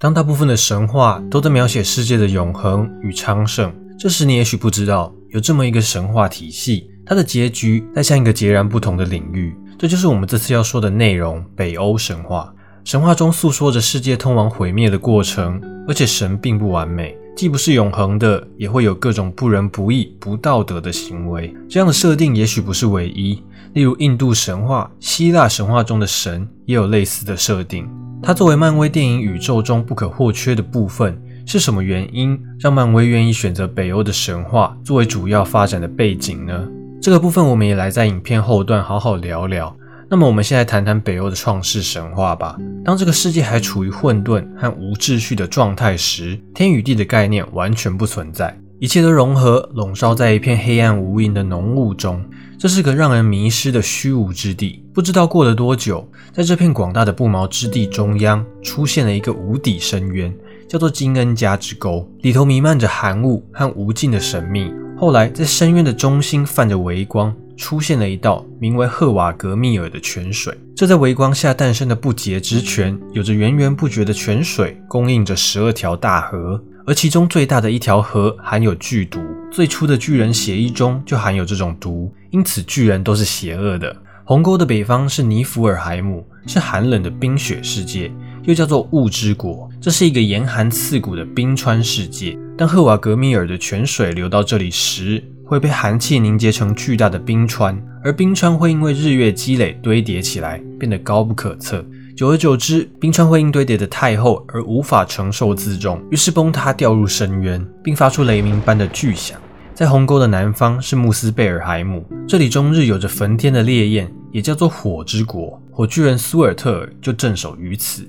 当大部分的神话都在描写世界的永恒与昌盛，这时你也许不知道，有这么一个神话体系，它的结局在向一个截然不同的领域。这就是我们这次要说的内容——北欧神话。神话中诉说着世界通往毁灭的过程，而且神并不完美，既不是永恒的，也会有各种不仁不义、不道德的行为。这样的设定也许不是唯一，例如印度神话、希腊神话中的神也有类似的设定。它作为漫威电影宇宙中不可或缺的部分，是什么原因让漫威愿意选择北欧的神话作为主要发展的背景呢？这个部分我们也来在影片后段好好聊聊。那么我们现在谈谈北欧的创世神话吧。当这个世界还处于混沌和无秩序的状态时，天与地的概念完全不存在，一切都融合笼罩在一片黑暗无垠的浓雾中。这是个让人迷失的虚无之地。不知道过了多久，在这片广大的不毛之地中央，出现了一个无底深渊，叫做金恩加之沟，里头弥漫着寒雾和无尽的神秘。后来，在深渊的中心泛着微光，出现了一道名为赫瓦格密尔的泉水。这在微光下诞生的不竭之泉，有着源源不绝的泉水，供应着十二条大河。而其中最大的一条河含有剧毒，最初的巨人血液中就含有这种毒，因此巨人都是邪恶的。鸿沟的北方是尼弗尔海姆，是寒冷的冰雪世界，又叫做雾之国。这是一个严寒刺骨的冰川世界。当赫瓦格米尔的泉水流到这里时，会被寒气凝结成巨大的冰川，而冰川会因为日月积累堆叠起来，变得高不可测。久而久之，冰川会因堆叠的太厚而无法承受自重，于是崩塌掉入深渊，并发出雷鸣般的巨响。在鸿沟的南方是穆斯贝尔海姆，这里终日有着焚天的烈焰，也叫做火之国。火巨人苏尔特尔就镇守于此。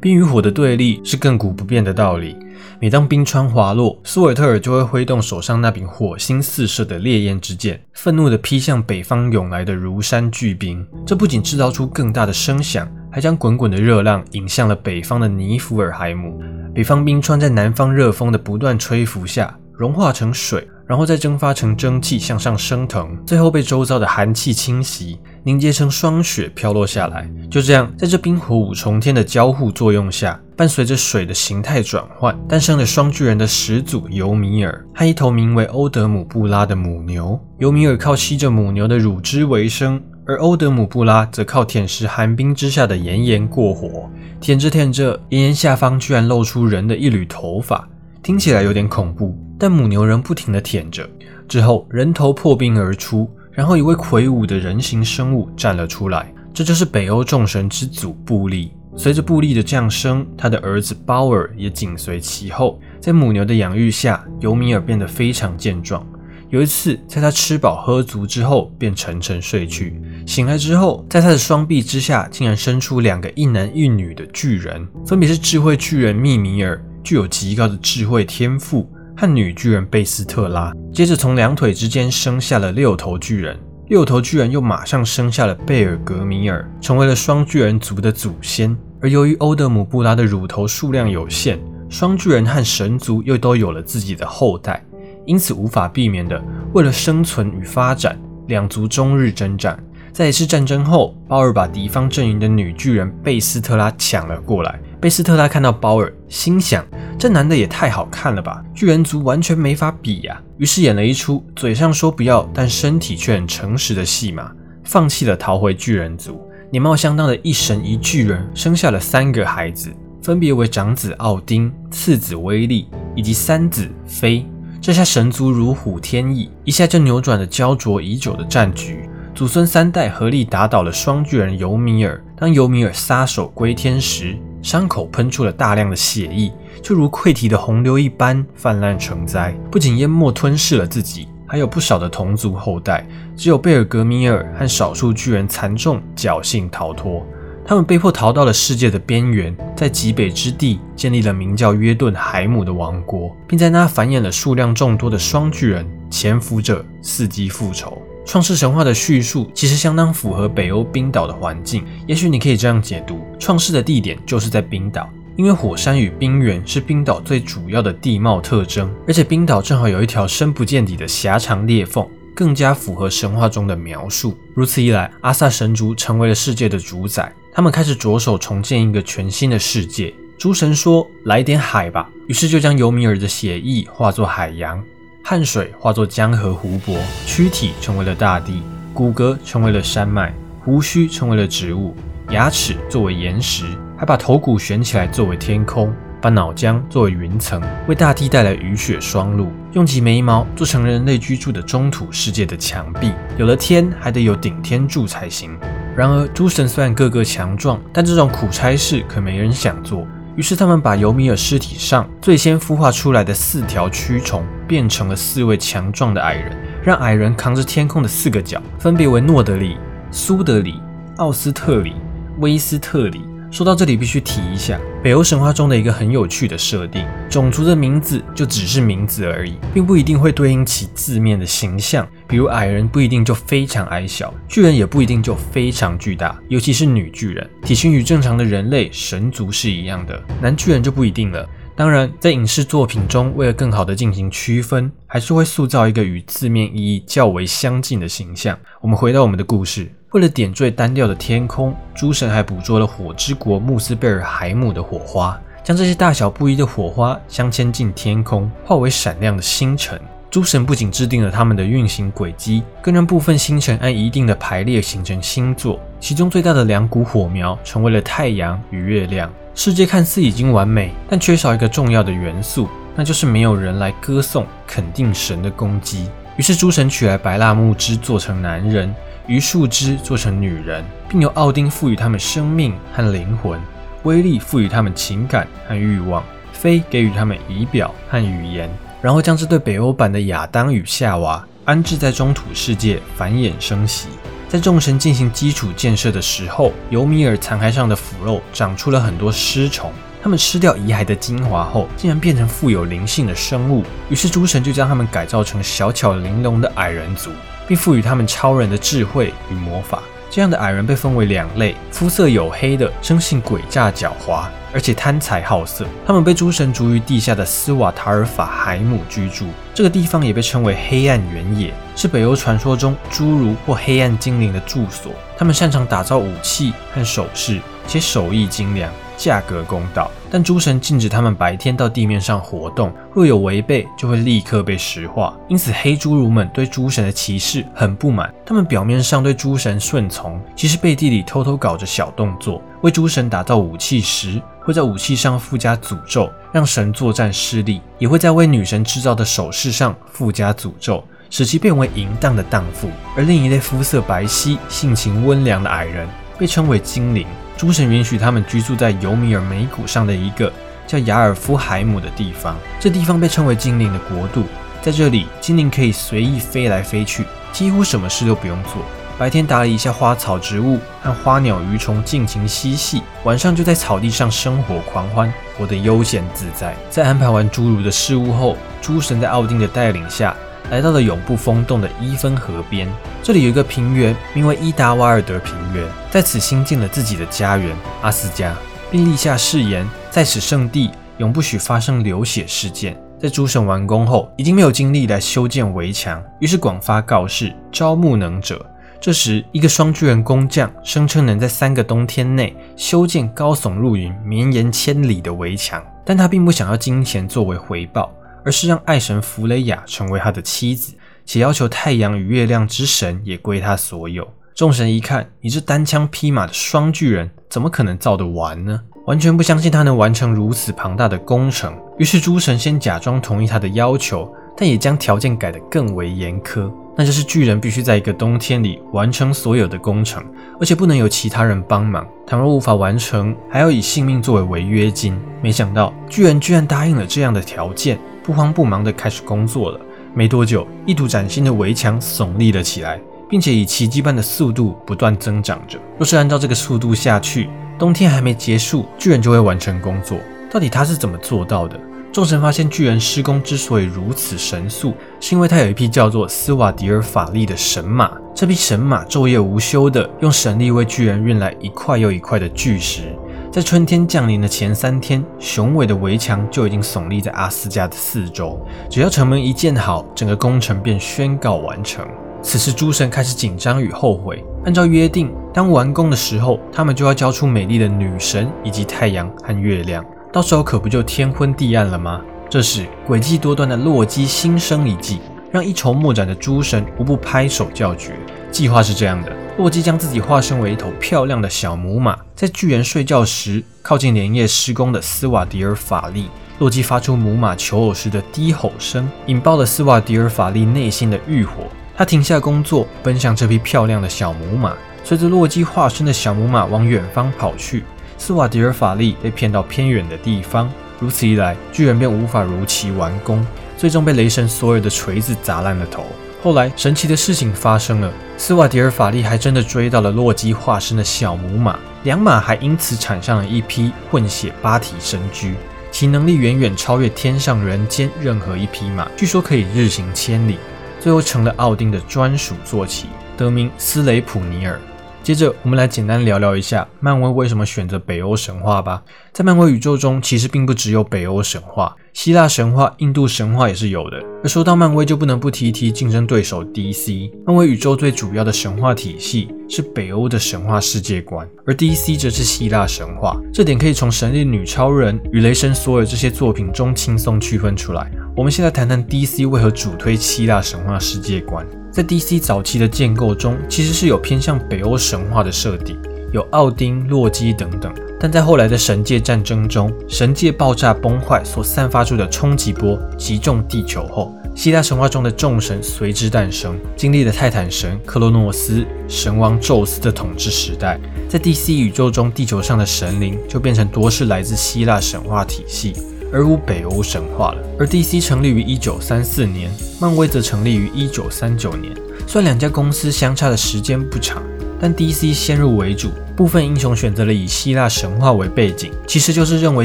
冰与火的对立是亘古不变的道理。每当冰川滑落，苏尔特尔就会挥动手上那柄火星四射的烈焰之剑，愤怒地劈向北方涌来的如山巨冰。这不仅制造出更大的声响。还将滚滚的热浪引向了北方的尼弗尔海姆。北方冰川在南方热风的不断吹拂下融化成水，然后再蒸发成蒸汽向上升腾，最后被周遭的寒气侵袭，凝结成霜雪飘落下来。就这样，在这冰火五重天的交互作用下，伴随着水的形态转换，诞生了双巨人的始祖尤米尔和一头名为欧德姆布拉的母牛。尤米尔靠吸着母牛的乳汁为生。而欧德姆布拉则靠舔食寒冰之下的岩岩过活，舔着舔着，岩岩下方居然露出人的一缕头发，听起来有点恐怖。但母牛仍不停地舔着。之后，人头破冰而出，然后一位魁梧的人形生物站了出来，这就是北欧众神之祖布利。随着布利的降生，他的儿子鲍尔也紧随其后。在母牛的养育下，尤米尔变得非常健壮。有一次，在他吃饱喝足之后，便沉沉睡去。醒来之后，在他的双臂之下，竟然生出两个一男一女的巨人，分别是智慧巨人密米尔，具有极高的智慧天赋，和女巨人贝斯特拉。接着，从两腿之间生下了六头巨人，六头巨人又马上生下了贝尔格米尔，成为了双巨人族的祖先。而由于欧德姆布拉的乳头数量有限，双巨人和神族又都有了自己的后代。因此，无法避免的，为了生存与发展，两族终日征战。在一次战争后，鲍尔把敌方阵营的女巨人贝斯特拉抢了过来。贝斯特拉看到鲍尔，心想：这男的也太好看了吧，巨人族完全没法比呀。于是演了一出嘴上说不要，但身体却很诚实的戏码，放弃了逃回巨人族。年貌相当的一神一巨人生下了三个孩子，分别为长子奥丁、次子威利以及三子菲。这下神族如虎添翼，一下就扭转了焦灼已久的战局。祖孙三代合力打倒了双巨人尤米尔。当尤米尔撒手归天时，伤口喷出了大量的血液，就如溃堤的洪流一般泛滥成灾，不仅淹没吞噬了自己，还有不少的同族后代。只有贝尔格米尔和少数巨人残重侥幸逃脱。他们被迫逃到了世界的边缘，在极北之地建立了名叫约顿海姆的王国，并在那繁衍了数量众多的双巨人，潜伏着伺机复仇。创世神话的叙述其实相当符合北欧冰岛的环境，也许你可以这样解读：创世的地点就是在冰岛，因为火山与冰原是冰岛最主要的地貌特征，而且冰岛正好有一条深不见底的狭长裂缝。更加符合神话中的描述。如此一来，阿萨神族成为了世界的主宰。他们开始着手重建一个全新的世界，诸神说：“来点海吧。”于是就将尤米尔的血液化作海洋，汗水化作江河湖泊，躯体成为了大地，骨骼成为了山脉，胡须成为了植物，牙齿作为岩石，还把头骨悬起来作为天空。把脑浆作为云层，为大地带来雨雪霜露；用其眉毛做成人类居住的中土世界的墙壁。有了天，还得有顶天柱才行。然而，诸神虽然个个强壮，但这种苦差事可没人想做。于是，他们把尤米尔尸体上最先孵化出来的四条蛆虫，变成了四位强壮的矮人，让矮人扛着天空的四个角，分别为诺德里、苏德里、奥斯特里、威斯特里。说到这里，必须提一下北欧神话中的一个很有趣的设定：种族的名字就只是名字而已，并不一定会对应其字面的形象。比如矮人不一定就非常矮小，巨人也不一定就非常巨大，尤其是女巨人，体型与正常的人类神族是一样的，男巨人就不一定了。当然，在影视作品中，为了更好的进行区分，还是会塑造一个与字面意义较为相近的形象。我们回到我们的故事。为了点缀单调的天空，诸神还捕捉了火之国穆斯贝尔海姆的火花，将这些大小不一的火花镶嵌进天空，化为闪亮的星辰。诸神不仅制定了他们的运行轨迹，更让部分星辰按一定的排列形成星座。其中最大的两股火苗成为了太阳与月亮。世界看似已经完美，但缺少一个重要的元素，那就是没有人来歌颂肯定神的攻击。于是诸神取来白蜡木枝做成男人。榆树枝做成女人，并由奥丁赋予他们生命和灵魂，威力赋予他们情感和欲望，飞给予他们仪表和语言，然后将这对北欧版的亚当与夏娃安置在中土世界繁衍生息。在众神进行基础建设的时候，尤米尔残骸上的腐肉长出了很多尸虫，他们吃掉遗骸的精华后，竟然变成富有灵性的生物。于是诸神就将他们改造成小巧玲珑的矮人族。并赋予他们超人的智慧与魔法。这样的矮人被分为两类：肤色黝黑的，生性诡诈狡猾，而且贪财好色。他们被诸神逐于地下的斯瓦塔尔法海姆居住。这个地方也被称为黑暗原野，是北欧传说中侏儒或黑暗精灵的住所。他们擅长打造武器和首饰，且手艺精良。价格公道，但诸神禁止他们白天到地面上活动，若有违背，就会立刻被石化。因此，黑侏儒们对诸神的歧视很不满。他们表面上对诸神顺从，其实背地里偷偷搞着小动作。为诸神打造武器时，会在武器上附加诅咒，让神作战失利；也会在为女神制造的首饰上附加诅咒，使其变为淫荡的荡妇。而另一类肤色白皙、性情温良的矮人，被称为精灵。诸神允许他们居住在尤米尔眉谷上的一个叫雅尔夫海姆的地方，这地方被称为精灵的国度。在这里，精灵可以随意飞来飞去，几乎什么事都不用做。白天打理一下花草植物和花鸟鱼虫，尽情嬉戏；晚上就在草地上生火狂欢，活得悠闲自在。在安排完诸如的事物后，诸神在奥丁的带领下。来到了永不封冻的伊芬河边，这里有一个平原，名为伊达瓦尔德平原，在此兴建了自己的家园阿斯加，并立下誓言，在此圣地永不许发生流血事件。在诸神完工后，已经没有精力来修建围墙，于是广发告示，招募能者。这时，一个双巨人工匠声称能在三个冬天内修建高耸入云、绵延千里的围墙，但他并不想要金钱作为回报。而是让爱神弗雷亚成为他的妻子，且要求太阳与月亮之神也归他所有。众神一看，你这单枪匹马的双巨人，怎么可能造得完呢？完全不相信他能完成如此庞大的工程。于是诸神先假装同意他的要求，但也将条件改得更为严苛，那就是巨人必须在一个冬天里完成所有的工程，而且不能有其他人帮忙。倘若无法完成，还要以性命作为违约金。没想到巨人居然答应了这样的条件。不慌不忙地开始工作了。没多久，一堵崭新的围墙耸立了起来，并且以奇迹般的速度不断增长着。若是按照这个速度下去，冬天还没结束，巨人就会完成工作。到底他是怎么做到的？众神发现，巨人施工之所以如此神速，是因为他有一匹叫做斯瓦迪尔法力的神马。这匹神马昼夜无休地用神力为巨人运来一块又一块的巨石。在春天降临的前三天，雄伟的围墙就已经耸立在阿斯加的四周。只要城门一建好，整个工程便宣告完成。此时，诸神开始紧张与后悔。按照约定，当完工的时候，他们就要交出美丽的女神以及太阳和月亮。到时候可不就天昏地暗了吗？这时，诡计多端的洛基心生一计，让一筹莫展的诸神无不拍手叫绝。计划是这样的：洛基将自己化身为一头漂亮的小母马，在巨人睡觉时靠近连夜施工的斯瓦迪尔法力。洛基发出母马求偶时的低吼声，引爆了斯瓦迪尔法力内心的欲火。他停下工作，奔向这匹漂亮的小母马。随着洛基化身的小母马往远方跑去，斯瓦迪尔法力被骗到偏远的地方。如此一来，巨人便无法如期完工，最终被雷神索尔的锤子砸烂了头。后来，神奇的事情发生了，斯瓦迪尔法利还真的追到了洛基化身的小母马，两马还因此产上了一匹混血八体神驹，其能力远远超越天上人间任何一匹马，据说可以日行千里，最后成了奥丁的专属坐骑，得名斯雷普尼尔。接着，我们来简单聊聊一下漫威为什么选择北欧神话吧。在漫威宇宙中，其实并不只有北欧神话，希腊神话、印度神话也是有的。而说到漫威，就不能不提一提竞争对手 DC。漫威宇宙最主要的神话体系是北欧的神话世界观，而 DC 则是希腊神话。这点可以从神力女超人与雷神索尔这些作品中轻松区分出来。我们现在谈谈 DC 为何主推希腊神话世界观。在 DC 早期的建构中，其实是有偏向北欧神话的设定，有奥丁、洛基等等。但在后来的神界战争中，神界爆炸崩坏所散发出的冲击波击中地球后，希腊神话中的众神随之诞生，经历了泰坦神克洛诺斯、神王宙斯的统治时代。在 DC 宇宙中，地球上的神灵就变成多是来自希腊神话体系。而无北欧神话了。而 DC 成立于一九三四年，漫威则成立于一九三九年。虽然两家公司相差的时间不长，但 DC 先入为主，部分英雄选择了以希腊神话为背景，其实就是认为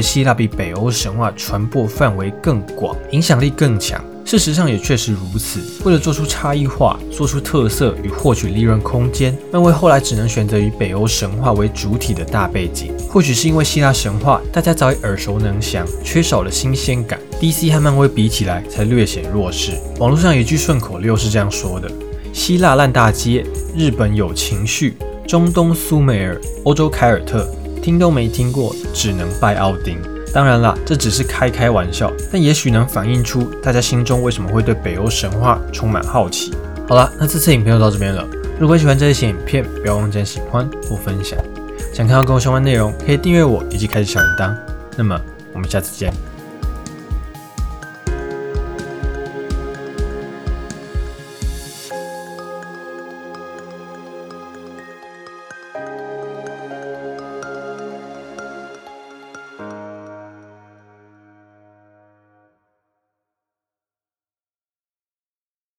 希腊比北欧神话传播范围更广，影响力更强。事实上也确实如此。为了做出差异化、做出特色与获取利润空间，漫威后来只能选择以北欧神话为主体的大背景。或许是因为希腊神话大家早已耳熟能详，缺少了新鲜感，DC 和漫威比起来才略显弱势。网络上有一句顺口溜是这样说的：“希腊烂大街，日本有情绪，中东苏美尔，欧洲凯尔特，听都没听过，只能拜奥丁。”当然啦，这只是开开玩笑，但也许能反映出大家心中为什么会对北欧神话充满好奇。好啦，那这次影片就到这边了。如果喜欢这些影片，不要忘记喜欢或分享。想看到更多相关内容，可以订阅我以及开启小铃铛。那么，我们下次见。